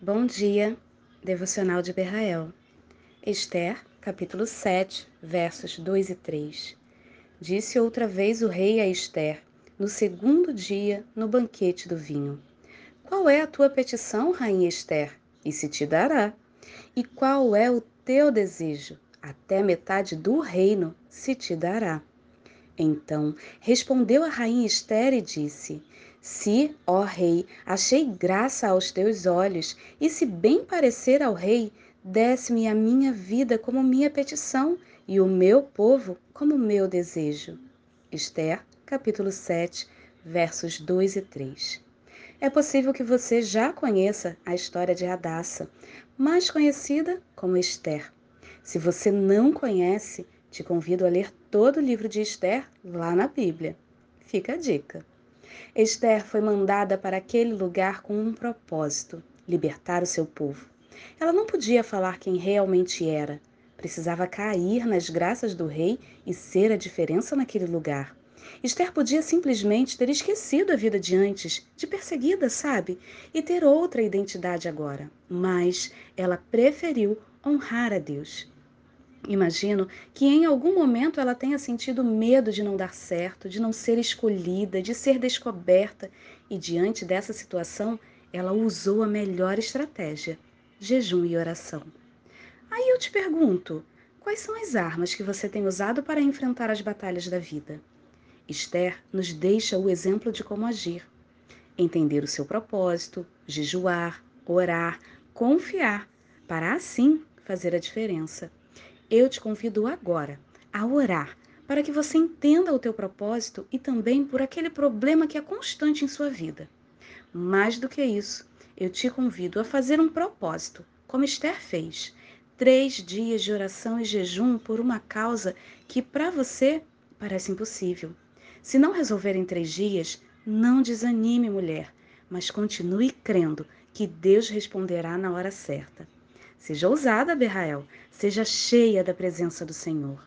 Bom dia, devocional de Berrael. Esther, capítulo 7, versos 2 e 3. Disse outra vez o rei a Esther, no segundo dia, no banquete do vinho: Qual é a tua petição, rainha Esther? E se te dará. E qual é o teu desejo? Até metade do reino se te dará. Então respondeu a rainha Esther e disse: Se, ó rei, achei graça aos teus olhos, e se bem parecer ao rei, desce-me a minha vida como minha petição, e o meu povo como meu desejo. Esther, capítulo 7, versos 2 e 3. É possível que você já conheça a história de Radassa, mais conhecida como Esther. Se você não conhece, te convido a ler todo o livro de Esther lá na Bíblia. Fica a dica. Esther foi mandada para aquele lugar com um propósito: libertar o seu povo. Ela não podia falar quem realmente era. Precisava cair nas graças do rei e ser a diferença naquele lugar. Esther podia simplesmente ter esquecido a vida de antes, de perseguida, sabe? E ter outra identidade agora. Mas ela preferiu honrar a Deus. Imagino que em algum momento ela tenha sentido medo de não dar certo, de não ser escolhida, de ser descoberta, e diante dessa situação, ela usou a melhor estratégia: jejum e oração. Aí eu te pergunto: quais são as armas que você tem usado para enfrentar as batalhas da vida? Esther nos deixa o exemplo de como agir. Entender o seu propósito, jejuar, orar, confiar, para assim fazer a diferença. Eu te convido agora a orar para que você entenda o teu propósito e também por aquele problema que é constante em sua vida. Mais do que isso, eu te convido a fazer um propósito, como Esther fez. Três dias de oração e jejum por uma causa que para você parece impossível. Se não resolver em três dias, não desanime, mulher, mas continue crendo que Deus responderá na hora certa. Seja ousada, Berrael, seja cheia da presença do Senhor.